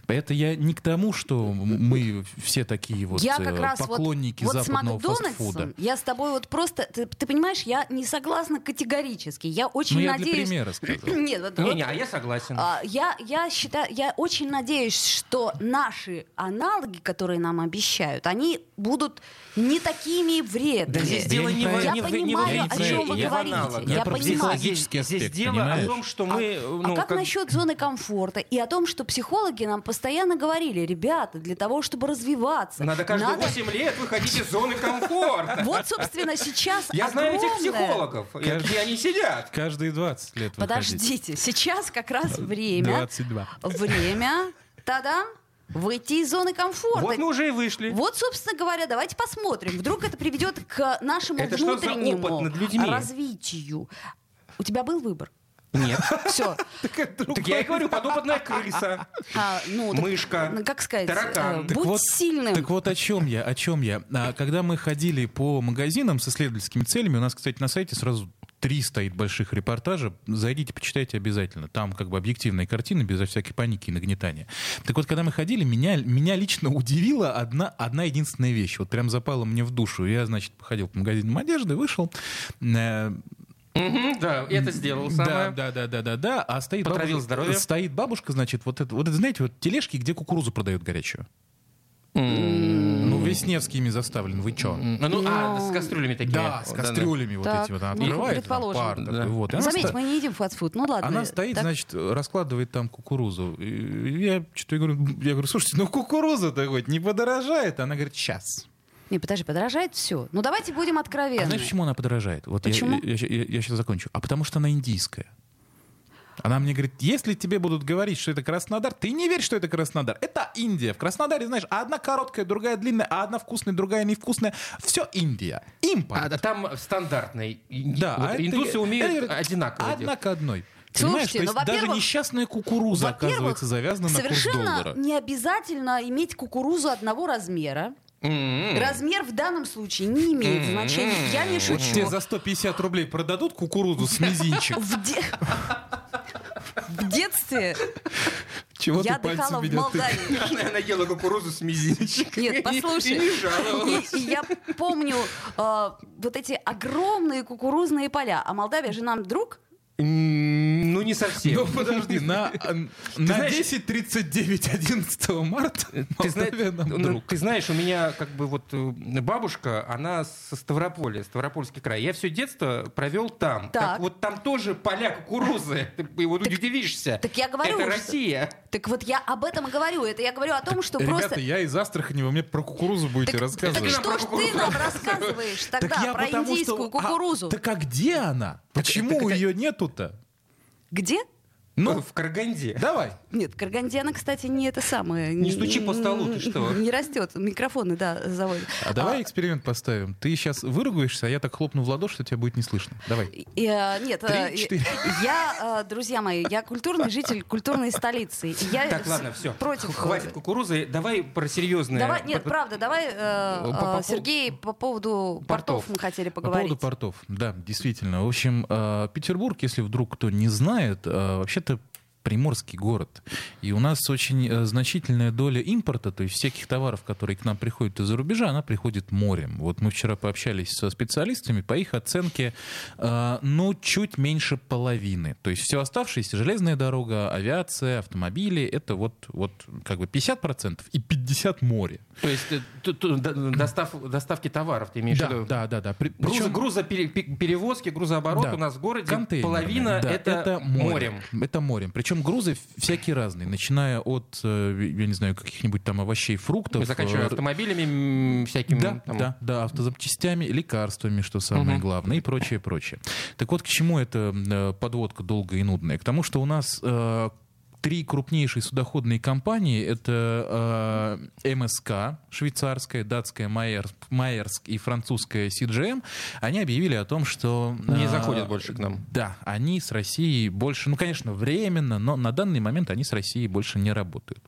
Это я не к тому, что мы все такие вот я э, как раз вот- поклонники вот, с западного Макдональдсом фастфуда. я с тобой вот просто, ты, ты понимаешь, я не согласна категорически. Я очень Ну, я для надеюсь... примера сказал. <clears throat> Нет, вот- Не, вот, не, а я согласен. а, я, я считаю, я очень надеюсь, что наши аналоги, которые нам обещают, они будут не такими вредными. Да здесь Я дело не. Я не не понимаю, о чем вы в говорите. Я Я про понимаю. психологический Здесь, здесь аспект, дело понимаешь? о том, что мы... ну, а как, как- насчет зоны комфорта и о том, что психологи нам постоянно говорили, ребята, для того, чтобы развиваться, Надо каждые надо- 8 лет выходить из зоны комфорта. Вот, собственно, сейчас Я знаю этих психологов, и где они сидят. Каждые 20 лет выходить. Подождите, сейчас как раз время, 22. время, тадам, выйти из зоны комфорта. Вот мы уже и вышли. Вот, собственно говоря, давайте посмотрим. Вдруг это приведет к нашему Это внутреннему опыт над людьми? развитию. У тебя был выбор? Нет. Все. Так я и говорю, подопытная крыса. ну, Мышка, ну, как сказать, таракан. э, Так будь вот, сильным. Так вот о чем я, о чем я. А, Когда мы ходили по магазинам с исследовательскими целями, у нас, кстати, на сайте сразу три стоит больших репортажа. Зайдите, почитайте обязательно. Там как бы объективная картина, безо всякой паники и нагнетания. Так вот, когда мы ходили, меня, меня лично удивила одна, одна единственная вещь. Вот прям запала мне в душу. Я, значит, походил по магазинам одежды, вышел. э, Да, это сделал Да, самое. да, да, да, да, да. А стоит Потравил бабушка, здоровье. стоит бабушка, значит, вот это, вот это, знаете, вот тележки, где кукурузу продают горячую. Весь Вишневскими заставлен. Вы чё? Ну, а, с кастрюлями такие. Да, с кастрюлями вот эти вот. Она ну, открывает пар ста- мы не едим фастфуд. Ну ладно. Она стоит, Так, значит, раскладывает там кукурузу. Я что-то говорю, я говорю, слушайте, ну кукуруза-то хоть не подорожает. Она говорит, сейчас. Не, подожди, подорожает все. Ну давайте будем А откровенны. знаешь, почему она подорожает? Вот я- Почему? Я, сейчас закончу. А потому что она индийская. Она мне говорит, если тебе будут говорить, что это Краснодар, ты не верь, что это Краснодар. Это Индия. В Краснодаре, знаешь, одна короткая, другая длинная, а одна вкусная, другая невкусная. Все Индия. Импорт. А, там стандартный. Да, Вот а это- индусы умеют это- одинаково Одна делать. к одной. Слушайте, Понимаешь, то ну, есть даже несчастная кукуруза, оказывается, завязана на курс Совершенно доллара. не обязательно иметь кукурузу одного размера. М-м. Размер в данном случае не имеет значения. Я не Вот тебе шучу. за 150 рублей продадут кукурузу с мизинчик. <laughs> В, де- в детстве Чего я ты отдыхала в меня? Молдавии. Она ела кукурузу с мизинчиком. Нет, И- послушай. И не жаловалась. И, и я помню э, вот эти огромные кукурузные поля. А Молдавия же нам друг. Ну, не совсем. Ну подожди, на, на знаешь- 10.39 11 марта Ты, зна- ну, ты знаешь, у меня как бы вот э, бабушка, она со Ставрополя, Ставропольский край. Я все детство провел там. Так. вот там тоже поля кукурузы. Ты вот удивишься. так я говорю, Это что- Россия. Так вот я об этом и говорю. Это я говорю о том, что Ребята, просто. я из Астрахани, вы мне про кукурузу будете Так, рассказывать. так что ж ты нам рассказываешь тогда про потому индийскую что- а, кукурузу? так а где она? Почему так это- нету-то? Где? Ну, в Караганде. давай. Нет, Каргандиана, кстати, не это самое. Не стучи по столу, ты что? <laughs> Не растет. Микрофоны, да, заводят. А давай эксперимент поставим. Ты сейчас выругаешься, а я так хлопну в ладоши, что тебя будет не слышно. Давай. И, э, нет, э, Три, четыре. я, э, друзья мои, я культурный житель культурной столицы. Я Так, с- ладно, все. Против. Хватит кукурузы. Давай про серьезное. Давай, нет, По- правда, давай, э, По- по- э, Сергей, по поводу портов, Портов. мы хотели По поговорить. поводу портов, да, действительно. В общем, э, Петербург, если вдруг кто не знает, э, вообще-то приморский город. И у нас очень э, значительная доля импорта, то есть всяких товаров, которые к нам приходят из-за рубежа, она приходит морем. Вот мы вчера пообщались со специалистами, по их оценке, э, ну, чуть меньше половины. То есть все оставшееся, железная дорога, авиация, автомобили, это вот, вот как бы 50% и 50% море. То есть э, достав- доставки товаров, ты имеешь в Да, виду? да, да, да. При- причем- грузоперевозки, грузооборот Да. у нас в городе половина да, это, морем. Это морем. Причем грузы всякие разные, начиная от, э, я не знаю, каких-нибудь там овощей, фруктов. Мы заканчиваем э, автомобилями всякими. Да, там, да, да, автозапчастями, лекарствами, что самое Мгм. главное, и прочее, прочее. Так вот, к чему эта э, подводка долгая и нудная? К тому, что у нас три крупнейшие судоходные компании, это э, МСК, швейцарская, датская Майерс, Майерск и французская CGM, они объявили о том, что... Не э, заходят больше к нам. Да, они с Россией больше, ну, конечно, временно, но на данный момент они с Россией больше не работают.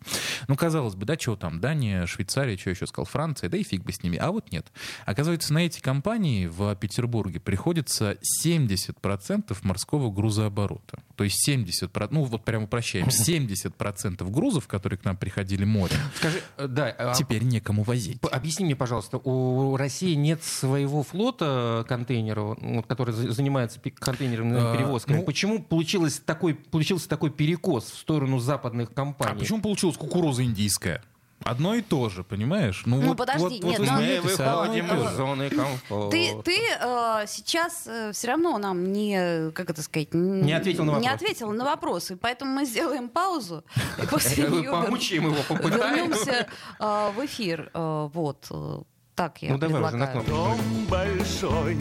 Ну, казалось бы, да, чего там, Дания, Швейцария, что еще сказал, Франция, да и фиг бы с ними. А вот нет. Оказывается, на эти компании в Петербурге приходится 70% морского грузооборота. То есть 70%, ну, вот прямо упрощаем, 70% грузов, которые к нам приходили морем, Скажи, э, да, а, теперь некому возить. объясни мне, пожалуйста, у России нет своего флота контейнеров, ну, который за- занимается контейнерными А, перевозками. ну- Почему получилось такой, получился такой перекос в сторону западных А компаний? почему получилась кукуруза индийская? Одно и то же, понимаешь? Ну, вот, подожди, вот, вот нет, вы но- Мы выходим из зоны комфорта. Ты, ты э, сейчас все равно нам не, как это сказать, Не ответил на Не вопрос. ответил на вопросы, поэтому мы сделаем паузу. И <laughs> после нее помучаем его, попытаем. вернемся э, в эфир. Э, вот, э, так я Ну давай уже на предлагаю. Дом большой,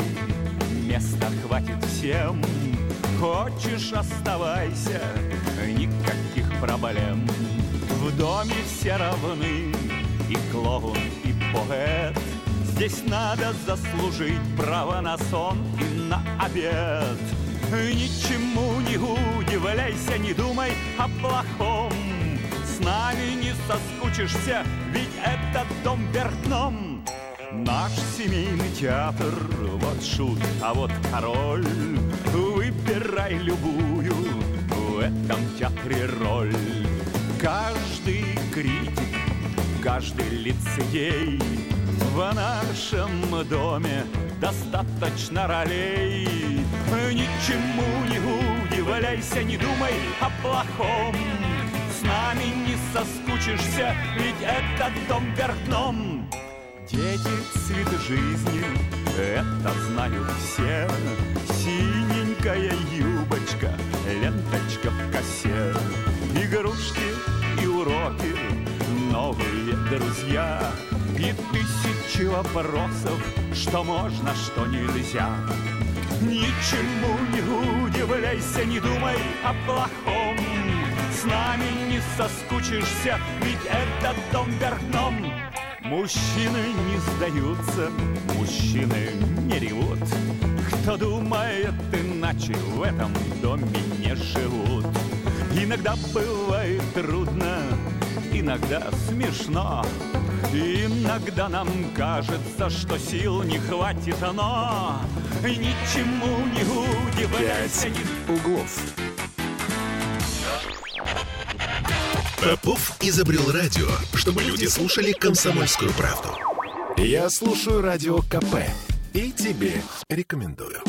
места хватит всем. Хочешь, оставайся, никаких проблем. В доме все равны, и клоун, и поэт. Здесь надо заслужить право на сон и на обед. Ничему не удивляйся, не думай о плохом. С нами не соскучишься, ведь это дом вверх дном. Наш семейный театр, вот шут, а вот король. Выбирай любую в этом театре роль. Каждый критик, каждый лицедей В нашем доме достаточно ролей. Ничему не удивляйся, не думай о плохом. С нами не соскучишься, ведь это дом вверх дном. Дети цветы жизни, это знают все. Синенькая юбочка, ленточка в косе. Игрушки и уроки, новые друзья. И тысячи вопросов, что можно, что нельзя. Ничему не удивляйся, не думай о плохом. С нами не соскучишься, ведь это дом вверх дном. Мужчины не сдаются, мужчины не ревут. Кто думает иначе, в этом доме не живут. Иногда бывает трудно, иногда смешно. Иногда нам кажется, что сил не хватит, но ничему не удивляйся. не- углов. Попов изобрел радио, чтобы люди слушали комсомольскую правду. Я слушаю радио КП и тебе рекомендую.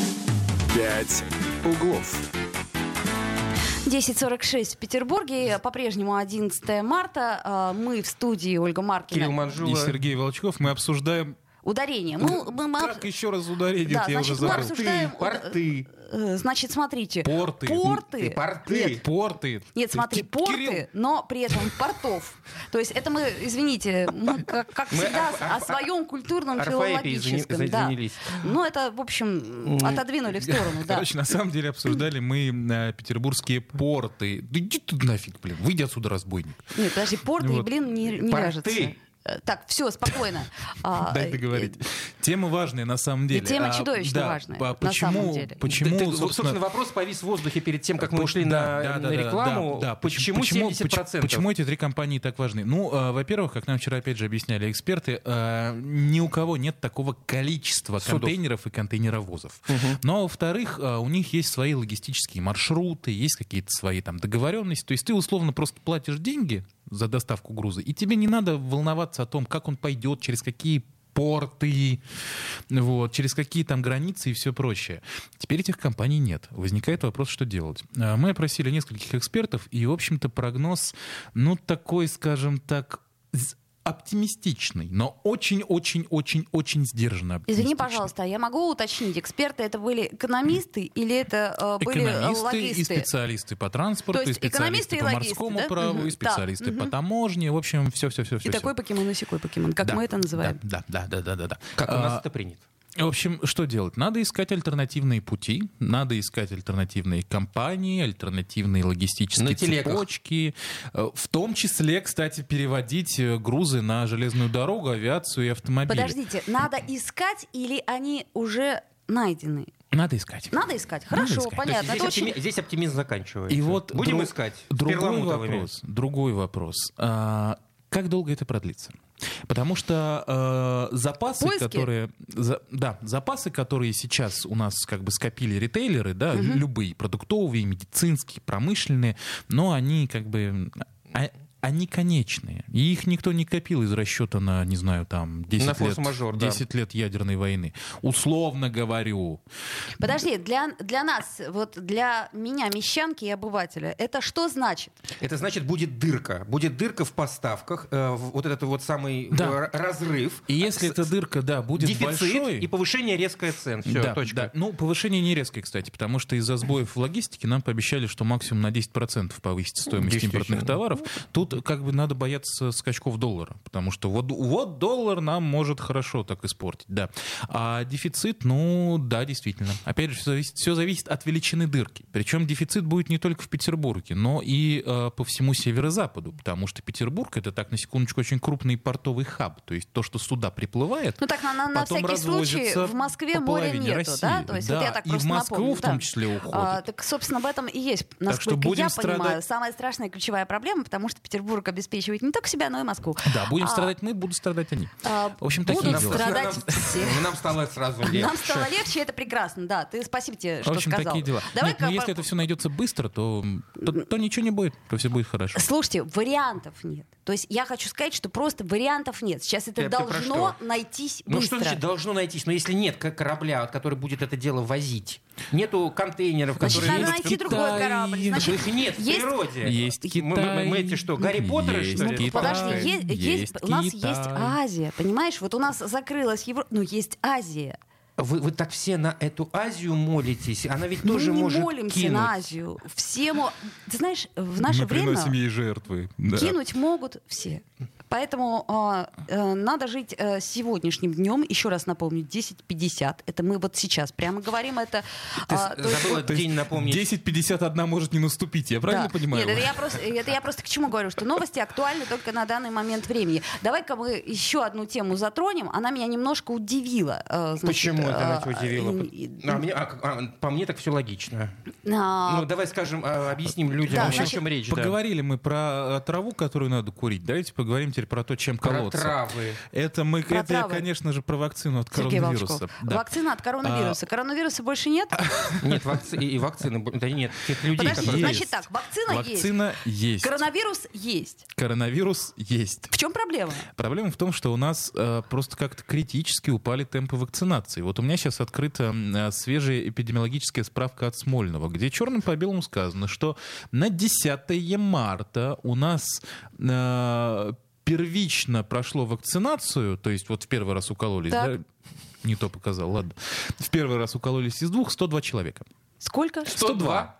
«Пять углов». 10.46 в Петербурге, по-прежнему 11 марта. А, Мы в студии Ольга Маркина. Кирилл И. Сергей Волчков. Мы обсуждаем... Ударение. Мы, мы- мы об- Как еще раз ударить? Да, я уже значит, мы забыл. обсуждаем... порты. Э, Значит, смотрите. Порты. Порты. Порты. Нет, Порты. Нет, смотри, ты- порты, Кирилл, но при этом портов. То есть это мы, извините, мы, как, как Мы всегда, о орф- своем культурном, извини- филологическом. Да. Ну, это, в общем, отодвинули в сторону, да. Короче, на самом деле обсуждали мы э, петербургские порты. Да иди ты нафиг, блин. Выйди отсюда, разбойник. Нет, подожди, порты и, Вот. блин, не, не Порты. вяжется. Э, Так, все, спокойно. <laughs> А, Дай э, договорить. Тема важная на самом деле. тема А, чудовищно важная, а на почему, самом деле. Почему, собственно, вопрос повис в воздухе перед тем, как мы ушли на, рекламу. Почему, 70%? Почему, эти три компании так важны? Ну, э, во-первых, как нам вчера опять же объясняли эксперты, э, ни у кого нет такого количества контейнеров и контейнеровозов. Но, во-вторых, э, у них есть свои логистические маршруты, есть какие-то свои там договоренности. То есть ты условно просто платишь деньги за доставку груза, и тебе не надо волноваться о том, как он пойдет, через какие порты, вот, через какие там границы и все прочее. Теперь этих компаний нет. Возникает вопрос, что делать. А, Мы опросили нескольких экспертов, и, в общем-то, прогноз, ну, такой, скажем так, оптимистичный, но очень-очень-очень-очень сдержанно Извини, пожалуйста, а я могу уточнить, эксперты это были экономисты или это э, были э, Экономисты и логисты? специалисты по транспорту, То и есть экономисты специалисты и по логисты, морскому да? праву, Мгм. и специалисты Так, по таможне. В общем, все-все-все. И такой покемон, и секой покемон, как Да, мы это называем. Да, да, да, да, да, да. Как у А, нас это принято? В общем, что делать? Надо искать альтернативные пути, надо искать альтернативные компании, альтернативные логистические На цепочки. Э, В том числе, кстати, переводить э, грузы на железную дорогу, авиацию и автомобили. Подождите, надо искать или они уже найдены? Надо искать. Надо искать. Надо Хорошо, искать. понятно. Здесь, Это очень... оптими- здесь оптимизм заканчивается. И вот Будем друг- искать. Другой вопрос. Другой вопрос. А, как долго это продлится? Потому что э, запасы, Поиски? которые, за- да, запасы, которые сейчас у нас как бы скопили ритейлеры, да, любые продуктовые, медицинские, промышленные, но они как бы а- они конечные. И их никто не копил из расчета на, не знаю, там, 10, На лет, форс-мажор, да. 10 лет ядерной войны. Условно говорю. Подожди, для, для нас, вот для меня, мещанки и обывателя, это что значит? Это значит, будет дырка. Будет дырка в поставках. э, вот этот вот самый Да. э, р- разрыв. И если С- эта дырка, да, будет Дефицит большой... и повышение резкое цен. Все, да, точка. да. Ну, повышение не резкое, кстати, потому что из-за сбоев в логистике нам пообещали, что максимум на 10% повысится стоимость импортных товаров. Тут как бы надо бояться скачков доллара, потому что вот, вот доллар нам может хорошо так испортить, да. А дефицит, ну, да, действительно. Опять же, все зависит, все зависит от величины дырки. Причем дефицит будет не только в Петербурге, но и э, по всему северо-западу, потому что Петербург это так, на секундочку, очень крупный портовый хаб. То есть то, что сюда приплывает, Ну так, на, на, на всякий случай, в Москве моря половине нету, России. да? То есть вот Да, я так и в Москву напомню, в том да. числе уходит. А, так, собственно, в этом и есть, насколько что будем я страдать- понимаю, самая страшная ключевая проблема, потому что Петербург обеспечивает не только себя, но и Москву. Да, будем А, страдать мы, будут страдать они. а, В общем, будут такие дела. страдать все. Ну, Нам стало сразу легче. Нам стало легче, это прекрасно, да. Ты спасибо тебе, В что общем, сказал. такие дела. Давай-ка Нет, ну, если это все найдется быстро, то, то, то ничего не будет, то все будет хорошо. Слушайте, вариантов нет. То есть я хочу сказать, что просто вариантов нет. Сейчас это Ты- ты про должно что? найтись Ну быстро. что значит должно найтись? Но если нет к- корабля, который будет это дело возить, Нету контейнеров, Значит, которые... надо едут найти в другой корабль. Значит, Их нет в есть- природе. Есть Мы- Китай. Мы, мы эти что, Гарри Поттеры, Есть что ли? Китай. Подожди, есть, есть- Есть у нас есть Китай. Азия, понимаешь? Вот у нас закрылась Европа, ну есть Азия. Вы, вы так все на эту Азию молитесь. Она ведь Мы тоже не может молимся кинуть. на Азию. Все мо- Ты знаешь, в наше Мы время приносим ей жертвы. Да. кинуть могут все. Поэтому а, э, надо жить э, сегодняшним днем. Еще раз напомню, 10.50. Это мы вот сейчас прямо говорим. Это, Ты а, то есть забыла вот- То есть день напомнить. 10.51 может не наступить, я правильно Да. понимаю? Нет, это я, просто, это я просто к чему говорю, что новости актуальны только на данный момент времени. Давай-ка мы еще одну тему затронем. Она меня немножко удивила. э, значит, Почему это она э, тебя удивила? и- А, мне- а, а, по мне так все логично. а, Ну, давай скажем, а, объясним людям, Да, о чем значит, речь. да. Поговорили мы про э, траву, которую надо курить. Давайте поговорим теперь про то, чем Про колоться. травы. Это мы, Про это я, травы. конечно же, про вакцину от Сергей коронавируса. Да. вакцина от коронавируса. Коронавируса больше нет? <laughs> Нет, вакци... и вакцины. Да нет, тех людей, Подожди, которые... Есть. значит так, вакцина, есть. Вакцина есть. Коронавирус есть. Коронавирус есть. В чем проблема? Проблема в том, что у нас э, просто как-то критически упали темпы вакцинации. Вот у меня сейчас открыта э, свежая эпидемиологическая справка от Смольного, где черным по белому сказано, что на 10 марта у нас э, первично прошло вакцинацию, то есть вот в первый раз укололись, Так. да? Не то показал, ладно. В первый раз укололись из двух 102 человека. Сколько? 102.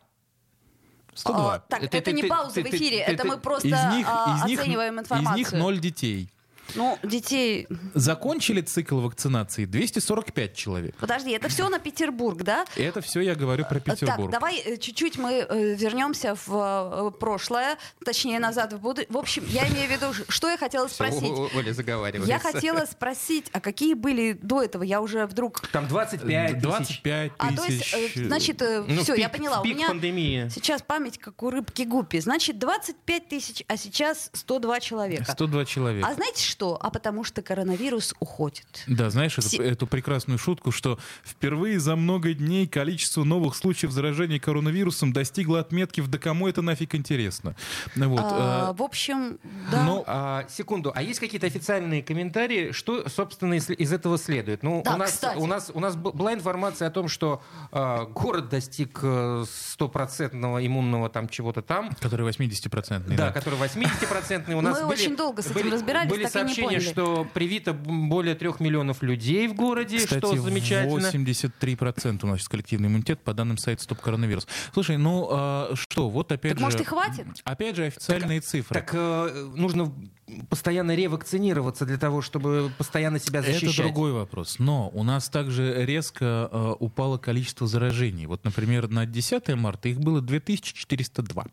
102. А, так, Ты- это ты- не ты- пауза ты- в эфире, ты- это ты- мы просто из них, а, из них, оцениваем из информацию. них 0 детей. Ну, детей... Закончили цикл вакцинации 245 человек. Подожди, это все на Петербург, да? Это все я говорю про Так, Петербург. давай э, чуть-чуть мы э, вернемся в э, прошлое, точнее назад в будущее. В общем, я имею в виду, что я хотела спросить. Оля заговаривается. Я хотела спросить, а какие были до этого? Я уже вдруг... Там 25 тысяч. 25 А, то тысяч. есть, э, значит, Ну, все, я поняла. У меня пандемии. сейчас память как у рыбки Гуппи. Значит, 25 тысяч, а сейчас 102 человека. 102 человека. А знаете что? А потому что коронавирус уходит. Да, знаешь эту, Все- эту прекрасную шутку, что впервые за много дней количество новых случаев заражения коронавирусом достигло отметки в «да кому это нафиг интересно». Вот, А, э, в общем, да. но- А, секунду, а есть какие-то официальные комментарии, что, собственно, из, из этого следует? Ну, Да, у, нас, кстати. у, нас, у нас была информация о том, что а, город достиг э, стопроцентного иммунного там чего-то там. который 80-процентный. Да, который 80-процентный. У нас Мы были, очень долго с этим были, разбирались, Были так поняли. что привито более трех миллионов людей в городе, Кстати, что замечательно. 83% у нас сейчас коллективный иммунитет по данным сайта Стоп Коронавирус. Слушай, ну а, что, вот опять Так же... может и хватит? Опять же официальные цифры. Так э, нужно постоянно ревакцинироваться для того, чтобы постоянно себя защищать. Это другой вопрос. Но у нас также резко э, упало количество заражений. Вот, например, на 10 марта их было 2402.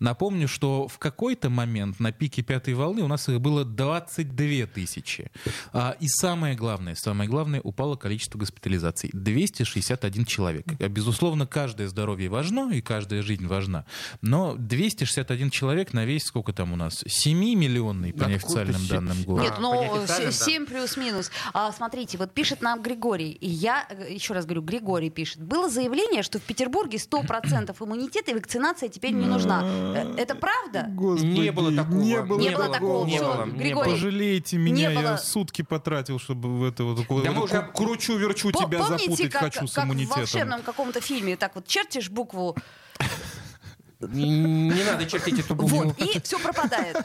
Напомню, что в какой-то момент на пике пятой волны у нас их было 22 тысячи. А, И самое главное, самое главное, упало количество госпитализаций. 261 человек. Безусловно, каждое здоровье важно и каждая жизнь важна. Но 261 человек на весь, сколько там у нас, 7-миллионный по Откуда неофициальным данным город. Нет, по ну, неофициальным, да. 7 плюс-минус. А, смотрите, вот пишет нам Григорий, и я, э, еще раз говорю, Григорий пишет. Было заявление, что в Петербурге 100% иммунитета и вакцинация теперь не нужна. Э, Это правда? Не было такого. Не было, Не было такого. Не было. Григорий. Пожалейте меня, Не я было- сутки потратил, чтобы в это вот, Да мы уже- кручу-верчу тебя запутать как, хочу с как в иммунитетом. волшебном каком-то фильме, так вот чертишь букву, Не, надо чертить эту букву. вот, и все пропадает.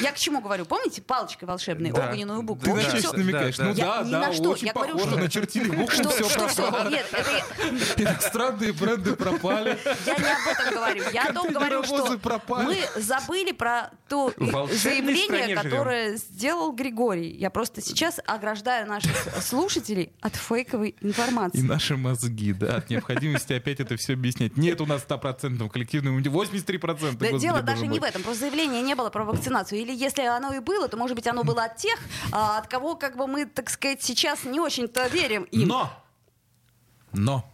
Я к чему говорю? Помните палочкой волшебной, Да. огненную букву? Ты и на Да, что намекаешь? да, ну Я да, да, на что, очень я говорю, похоже, что- начертили букву, Что, все что, что? пропало. Нет, это Иностранные бренды пропали. Я не об этом говорю. Я о том говорю, что пропали. мы забыли про то заявление, живем. которое сделал Григорий. Я просто сейчас ограждаю наших слушателей от фейковой И информации. наши мозги, да, от необходимости опять это все объяснять. Нет у нас 100% коллективного иммунитета, 83%. Да, господи, дело даже мой. не в этом, просто заявления не было про вакцинацию. Или если оно и было, то, может быть, оно было от тех, а, от кого, как бы мы, так сказать, сейчас не очень-то верим им. Но! Но!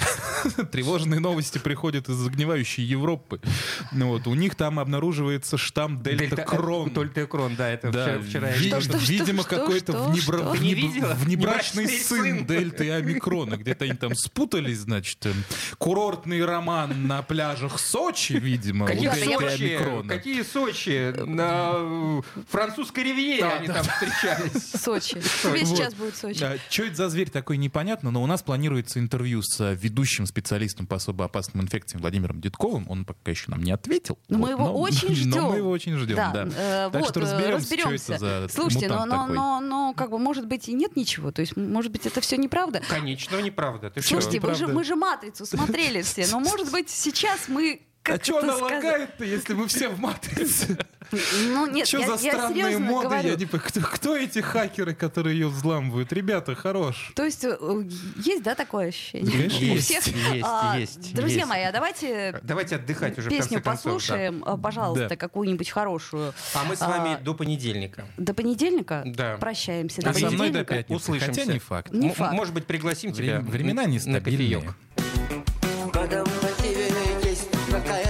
<laughs> тревожные новости приходят из загнивающей Европы. Ну Вот, у них там обнаруживается штамм дельта-крон. Дельта-крон, да, это Да, вчера. Что, что, видимо, что, какой-то что, внебра- что? внеб- внебрачный сын дельты и омикрона. Где-то они там спутались, значит. эм, Курортный роман на пляжах Сочи, видимо, у Какие Ребята, дельты я- и Сочи? омикрона. Какие Сочи? На э, французской ривьере Да, они да, там встречались. Сочи. Весь Вот. час будет Сочи. Что это за зверь такой, непонятно, но у нас планируется интервью с э, ведущим специалистом по особо опасным инфекциям Владимиром Дедковым. Он пока еще нам не ответил. Но мы Вот, его но- очень <laughs> ждем. Но мы его очень ждем, да. э, Так вот, что э, разберемся, что разберемся. это за Слушайте, но, мутант но, такой. но, но, как бы, может быть, и нет ничего. То есть, может быть, это все неправда. Конечно, неправда. Ты Слушайте, что? вы же, мы же матрицу смотрели все. Но, может быть, сейчас мы А что она лагает-то, если мы все в матрице? Ну, нет, Что я, за я странные моды? говорю. Я не понимаю, кто, кто эти хакеры, которые ее взламывают? Ребята, хорош. То есть, э, есть, да, такое ощущение? Конечно, У есть, всех? есть, А, есть, Друзья есть. мои, а давайте Давайте отдыхать уже песню концов. да. послушаем, э, пожалуйста, Да. какую-нибудь хорошую. А мы с вами А, до понедельника. До понедельника Да. прощаемся. А До со мной до понедельника. пятницы. Услышимся. Хотя не факт. Не М- факт. Может быть, пригласим Время- тебя времена на нестабильные. кофеек. Этом мотиве есть какая-то фальшь